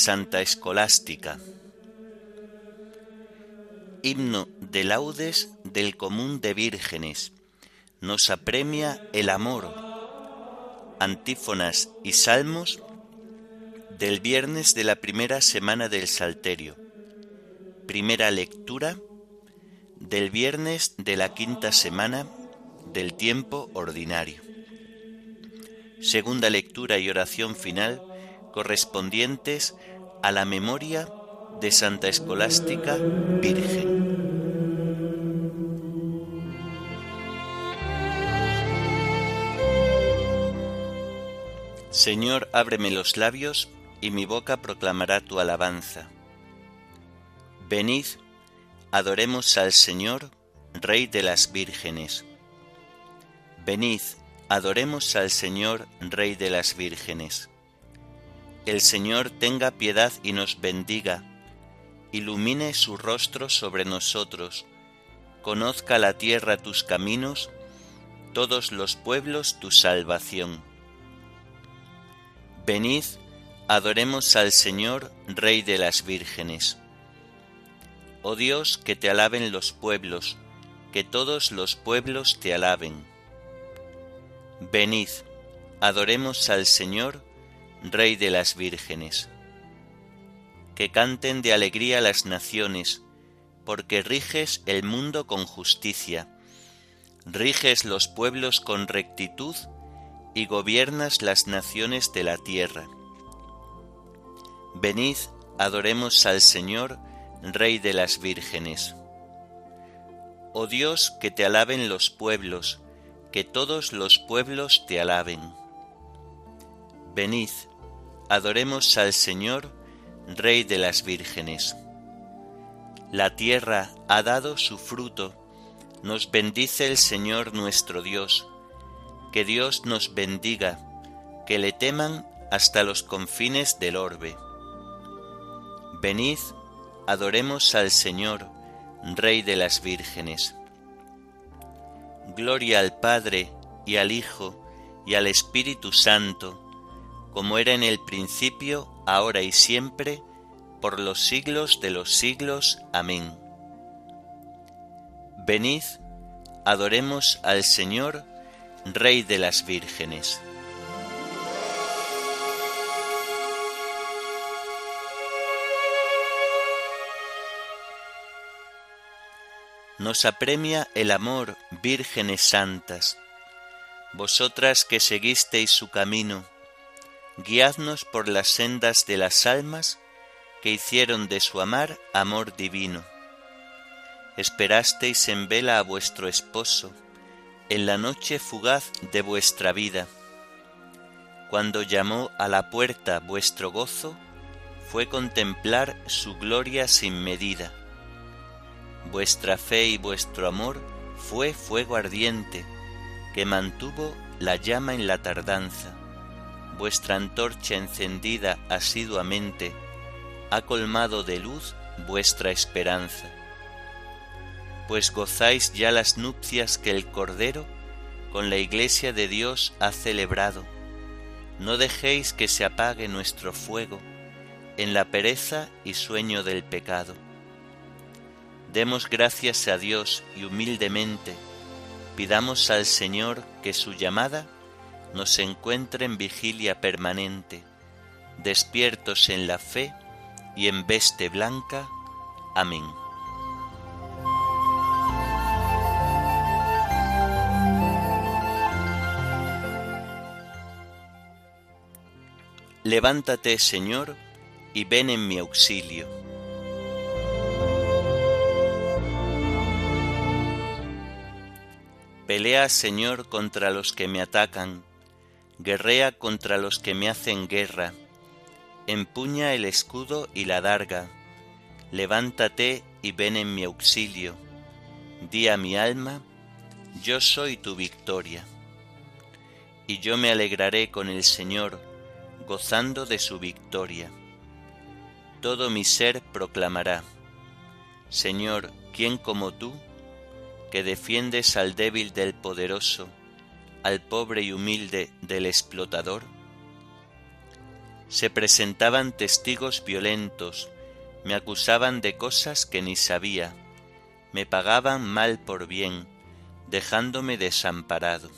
Santa Escolástica. Himno de laudes del común de vírgenes. Nos apremia el amor. Antífonas y salmos del viernes de la primera semana del Salterio. Primera lectura del viernes de la quinta semana del tiempo ordinario. Segunda lectura y oración final correspondientes a la memoria de Santa Escolástica Virgen. Señor, ábreme los labios y mi boca proclamará tu alabanza. Venid, adoremos al Señor, Rey de las vírgenes. Venid, adoremos al Señor, Rey de las vírgenes. El Señor tenga piedad y nos bendiga, ilumine su rostro sobre nosotros, conozca la tierra tus caminos, todos los pueblos tu salvación. Venid, Adoremos al Señor, Rey de las vírgenes. Oh Dios, que te alaben los pueblos, que todos los pueblos te alaben. Venid, adoremos al Señor, Rey de las vírgenes. Que canten de alegría las naciones, porque riges el mundo con justicia, riges los pueblos con rectitud y gobiernas las naciones de la tierra Venid, adoremos al Señor, Rey de las vírgenes. Oh Dios, que te alaben los pueblos, que todos los pueblos te alaben. Venid, adoremos al Señor, Rey de las vírgenes. La tierra ha dado su fruto, nos bendice el Señor nuestro Dios, que Dios nos bendiga, que le teman hasta los confines del orbe. Venid, adoremos al Señor, Rey de las vírgenes. Gloria al Padre y al Hijo y al Espíritu Santo, como era en el principio, ahora y siempre, por los siglos de los siglos. Amén. Venid, adoremos al Señor, Rey de las vírgenes. nos apremia el amor, vírgenes santas. Vosotras que seguisteis su camino, guiadnos por las sendas de las almas que hicieron de su amar amor divino. Esperasteis en vela a vuestro esposo, en la noche fugaz de vuestra vida. Cuando llamó a la puerta vuestro gozo, fue contemplar su gloria sin medida Vuestra fe y vuestro amor fue fuego ardiente que mantuvo la llama en la tardanza. Vuestra antorcha encendida asiduamente ha colmado de luz vuestra esperanza. Pues gozáis ya las nupcias que el Cordero con la Iglesia de Dios ha celebrado. No dejéis que se apague nuestro fuego en la pereza y sueño del pecado Demos gracias a Dios y humildemente pidamos al Señor que su llamada nos encuentre en vigilia permanente, despiertos en la fe y en veste blanca. Amén. Levántate, Señor, y ven en mi auxilio Pelea, Señor, contra los que me atacan, guerrea contra los que me hacen guerra, empuña el escudo y la darga, levántate y ven en mi auxilio, di a mi alma, yo soy tu victoria. Y yo me alegraré con el Señor, gozando de su victoria. todo mi ser proclamará, Señor, ¿quién como tú, que defiendes al débil del poderoso, al pobre y humilde del explotador? Se presentaban testigos violentos, me acusaban de cosas que ni sabía, me pagaban mal por bien, dejándome desamparado.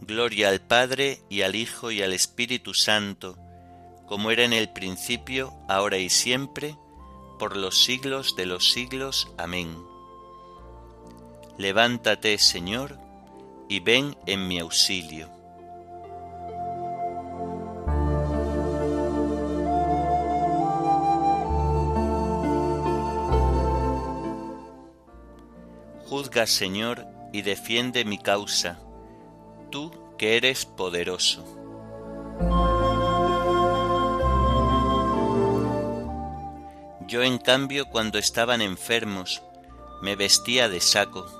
Gloria al Padre y al Hijo y al Espíritu Santo, como era en el principio, ahora y siempre, por los siglos de los siglos. Amén. Levántate, Señor, y ven en mi auxilio. Juzga, Señor, y defiende mi causa, tú que eres poderoso. Yo en cambio cuando estaban enfermos, me vestía de saco,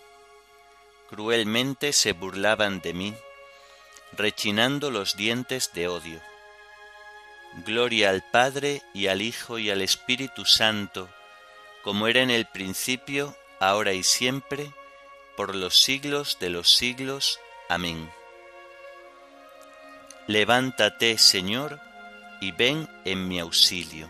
cruelmente se burlaban de mí, rechinando los dientes de odio. Gloria al Padre y al Hijo y al Espíritu Santo, como era en el principio, ahora y siempre, por los siglos de los siglos. Amén. Levántate, Señor, y ven en mi auxilio.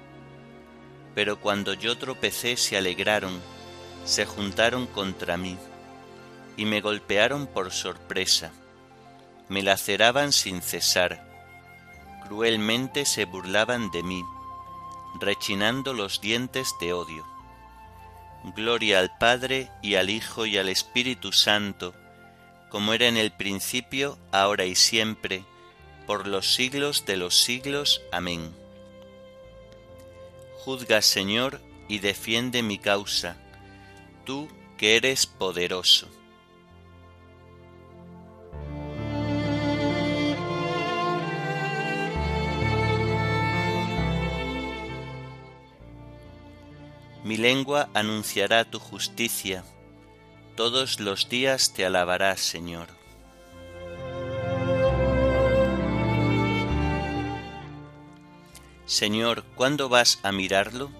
pero cuando yo tropecé se alegraron, se juntaron contra mí, y me golpearon por sorpresa, me laceraban sin cesar, cruelmente se burlaban de mí, rechinando los dientes de odio. Gloria al Padre y al Hijo y al Espíritu Santo, como era en el principio, ahora y siempre, por los siglos de los siglos. Amén. Juzga, Señor, y defiende mi causa, tú que eres poderoso. Mi lengua anunciará tu justicia, todos los días te alabará, Señor. Señor, ¿cuándo vas a mirarlo?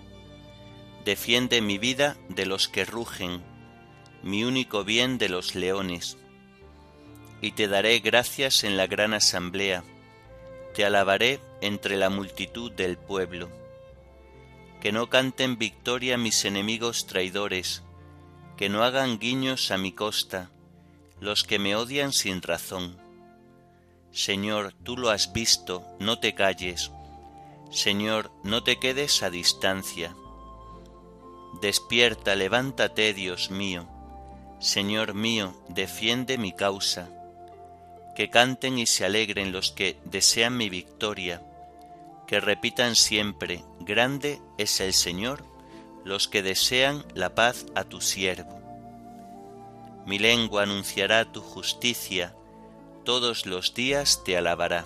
Defiende mi vida de los que rugen, mi único bien de los leones. Y te daré gracias en la gran asamblea, te alabaré entre la multitud del pueblo. Que no canten victoria mis enemigos traidores, que no hagan guiños a mi costa, los que me odian sin razón. Señor, tú lo has visto, no te calles Señor, no te quedes a distancia. Despierta, levántate, Dios mío. Señor mío, defiende mi causa. Que canten y se alegren los que desean mi victoria. Que repitan siempre, grande es el Señor, los que desean la paz a tu siervo. Mi lengua anunciará tu justicia, todos los días te alabará.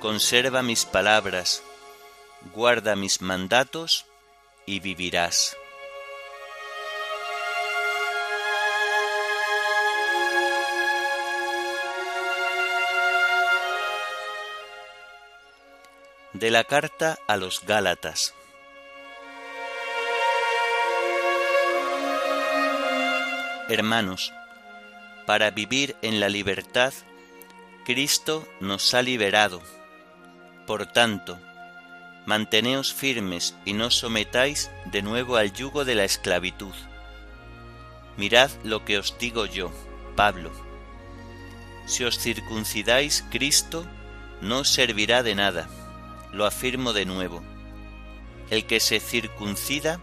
Conserva mis palabras, guarda mis mandatos y vivirás. De la carta a los Gálatas. Hermanos, para vivir en la libertad, Cristo nos ha liberado. Por tanto, manteneos firmes y no sometáis de nuevo al yugo de la esclavitud. Mirad lo que os digo yo, Pablo. Si os circuncidáis, Cristo no os servirá de nada. Lo afirmo de nuevo. El que se circuncida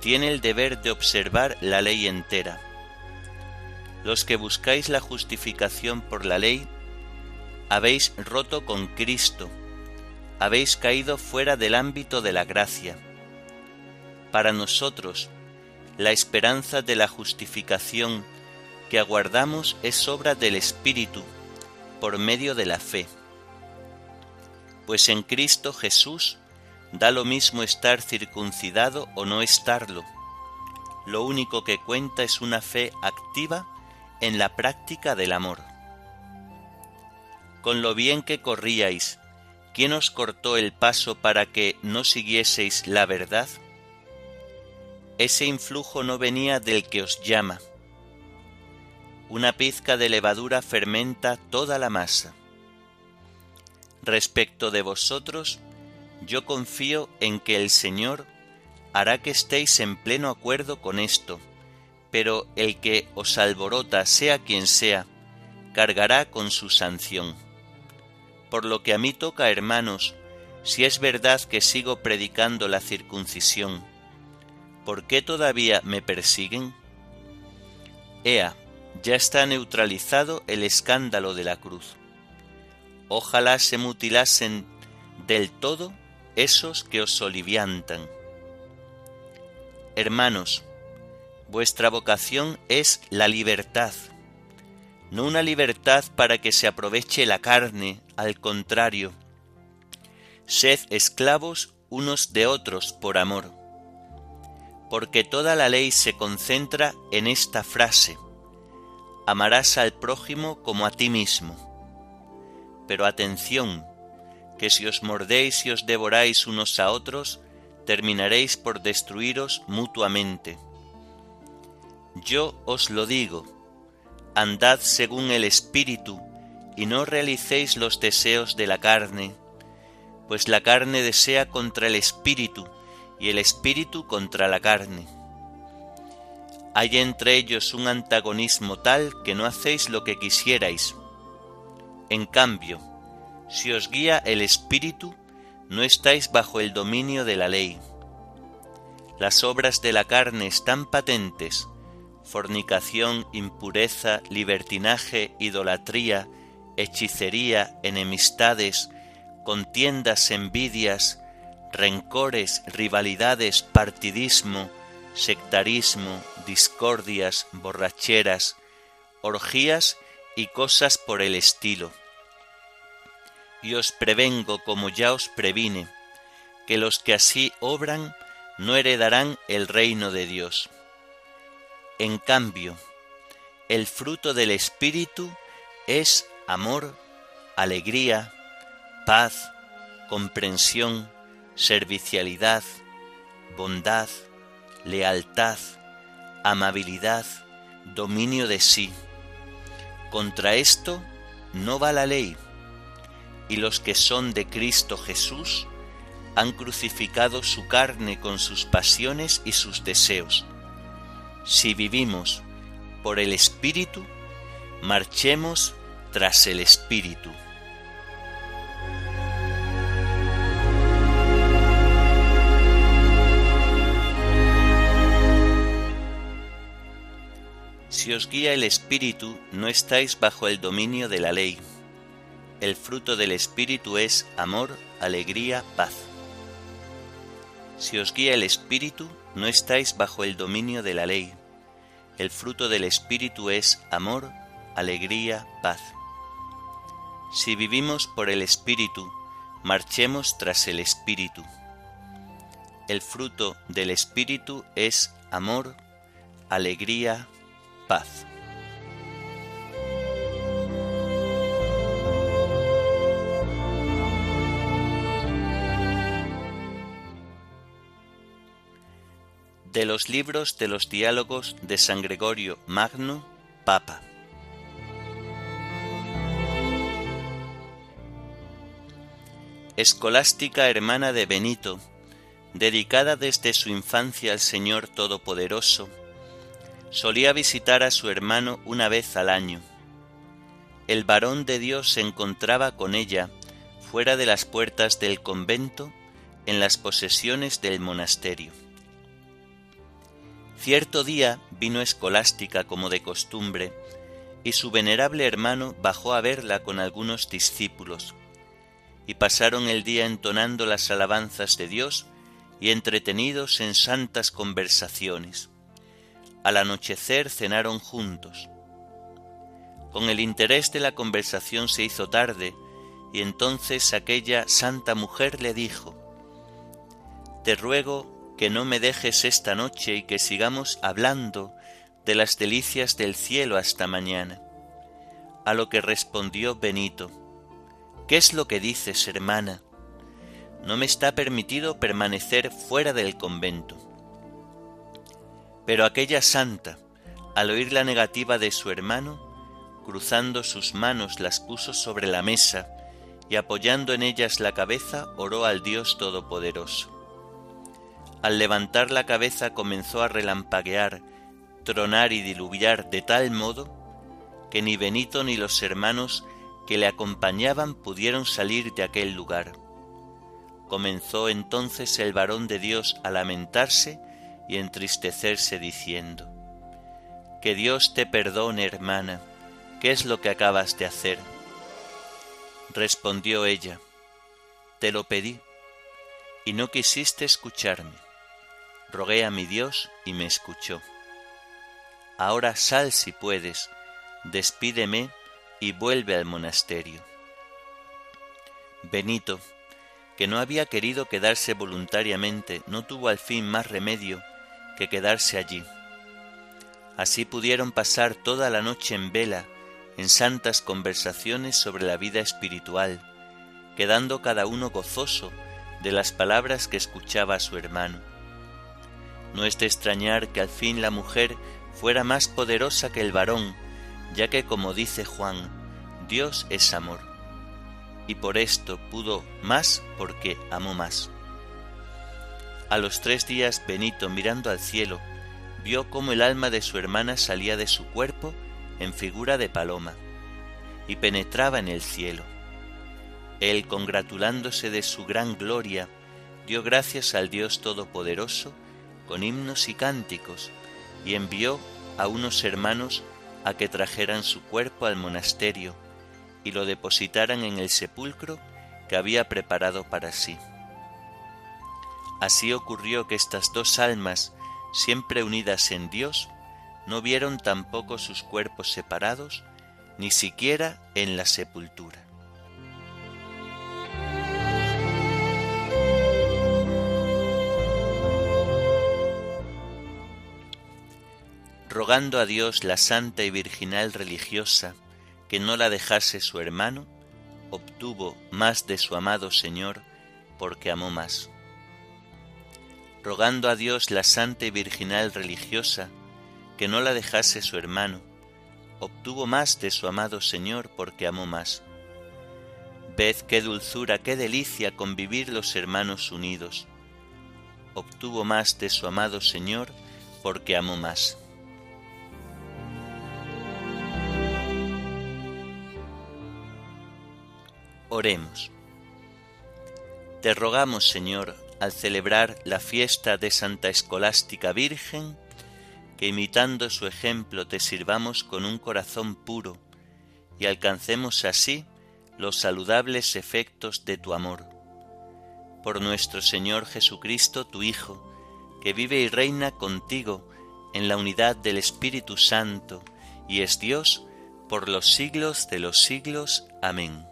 tiene el deber de observar la ley entera los que buscáis la justificación por la ley, habéis roto con Cristo, habéis caído fuera del ámbito de la gracia. Para nosotros, la esperanza de la justificación que aguardamos es obra del Espíritu, por medio de la fe. Pues en Cristo Jesús da lo mismo estar circuncidado o no estarlo. Lo único que cuenta es una fe activa en la práctica del amor. Con lo bien que corríais, ¿quién os cortó el paso para que no siguieseis la verdad? Ese influjo no venía del que os llama. Una pizca de levadura fermenta toda la masa. Respecto de vosotros, yo confío en que el Señor hará que estéis en pleno acuerdo con esto, pero el que os alborota, sea quien sea, cargará con su sanción. Por lo que a mí toca, hermanos, si es verdad que sigo predicando la circuncisión, ¿por qué todavía me persiguen? Ea, ya está neutralizado el escándalo de la cruz. Ojalá se mutilasen del todo esos que os soliviantan. Hermanos, Vuestra vocación es la libertad, no una libertad para que se aproveche la carne, al contrario. Sed esclavos unos de otros por amor. Porque toda la ley se concentra en esta frase, amarás al prójimo como a ti mismo. Pero atención, que si os mordéis y os devoráis unos a otros, terminaréis por destruiros mutuamente. Yo os lo digo, andad según el Espíritu, y no realicéis los deseos de la carne, pues la carne desea contra el Espíritu, y el Espíritu contra la carne. Hay entre ellos un antagonismo tal que no hacéis lo que quisierais. En cambio, si os guía el Espíritu, no estáis bajo el dominio de la ley. Las obras de la carne están patentes, fornicación, impureza, libertinaje, idolatría, hechicería, enemistades, contiendas, envidias, rencores, rivalidades, partidismo, sectarismo, discordias, borracheras, orgías y cosas por el estilo. Y os prevengo, como ya os previne, que los que así obran no heredarán el reino de Dios. En cambio, el fruto del Espíritu es amor, alegría, paz, comprensión, servicialidad, bondad, lealtad, amabilidad, dominio de sí. Contra esto no va la ley, y los que son de Cristo Jesús han crucificado su carne con sus pasiones y sus deseos si vivimos por el Espíritu, marchemos tras el Espíritu. Si os guía el Espíritu, no estáis bajo el dominio de la ley. El fruto del Espíritu es amor, alegría, paz. Si os guía el Espíritu, no estáis bajo el dominio de la ley. El fruto del Espíritu es amor, alegría, paz. Si vivimos por el Espíritu, marchemos tras el Espíritu. El fruto del Espíritu es amor, alegría, paz. De los libros de los diálogos de San Gregorio Magno, Papa. Escolástica hermana de Benito, dedicada desde su infancia al Señor Todopoderoso, solía visitar a su hermano una vez al año. El varón de Dios se encontraba con ella fuera de las puertas del convento en las posesiones del monasterio. Cierto día vino Escolástica como de costumbre, y su venerable hermano bajó a verla con algunos discípulos, y pasaron el día entonando las alabanzas de Dios y entretenidos en santas conversaciones. Al anochecer cenaron juntos. Con el interés de la conversación se hizo tarde, y entonces aquella santa mujer le dijo, Te ruego que no me dejes esta noche y que sigamos hablando de las delicias del cielo hasta mañana. A lo que respondió Benito, ¿Qué es lo que dices, hermana? No me está permitido permanecer fuera del convento. Pero aquella santa, al oír la negativa de su hermano, cruzando sus manos las puso sobre la mesa y apoyando en ellas la cabeza oró al Dios Todopoderoso. Al levantar la cabeza comenzó a relampaguear, tronar y diluviar de tal modo que ni Benito ni los hermanos que le acompañaban pudieron salir de aquel lugar. Comenzó entonces el varón de Dios a lamentarse y entristecerse diciendo, Que Dios te perdone, hermana, ¿qué es lo que acabas de hacer? Respondió ella, Te lo pedí, y no quisiste escucharme. Rogué a mi Dios y me escuchó. Ahora sal si puedes, despídeme y vuelve al monasterio. Benito, que no había querido quedarse voluntariamente, no tuvo al fin más remedio que quedarse allí. Así pudieron pasar toda la noche en vela, en santas conversaciones sobre la vida espiritual, quedando cada uno gozoso de las palabras que escuchaba a su hermano. No es de extrañar que al fin la mujer fuera más poderosa que el varón, ya que como dice Juan, Dios es amor, y por esto pudo más porque amó más. A los tres días Benito, mirando al cielo, vio cómo el alma de su hermana salía de su cuerpo en figura de paloma, y penetraba en el cielo. Él, congratulándose de su gran gloria, dio gracias al Dios Todopoderoso con himnos y cánticos, y envió a unos hermanos a que trajeran su cuerpo al monasterio y lo depositaran en el sepulcro que había preparado para sí. Así ocurrió que estas dos almas, siempre unidas en Dios, no vieron tampoco sus cuerpos separados, ni siquiera en la sepultura. Rogando a Dios la santa y virginal religiosa que no la dejase su hermano, obtuvo más de su amado Señor porque amó más. Rogando a Dios la santa y virginal religiosa que no la dejase su hermano, obtuvo más de su amado Señor porque amó más. Ved qué dulzura, qué delicia convivir los hermanos unidos. Obtuvo más de su amado Señor porque amó más. Oremos. Te rogamos, Señor, al celebrar la fiesta de Santa Escolástica Virgen, que imitando su ejemplo te sirvamos con un corazón puro y alcancemos así los saludables efectos de tu amor. Por nuestro Señor Jesucristo, tu Hijo, que vive y reina contigo en la unidad del Espíritu Santo y es Dios por los siglos de los siglos. Amén.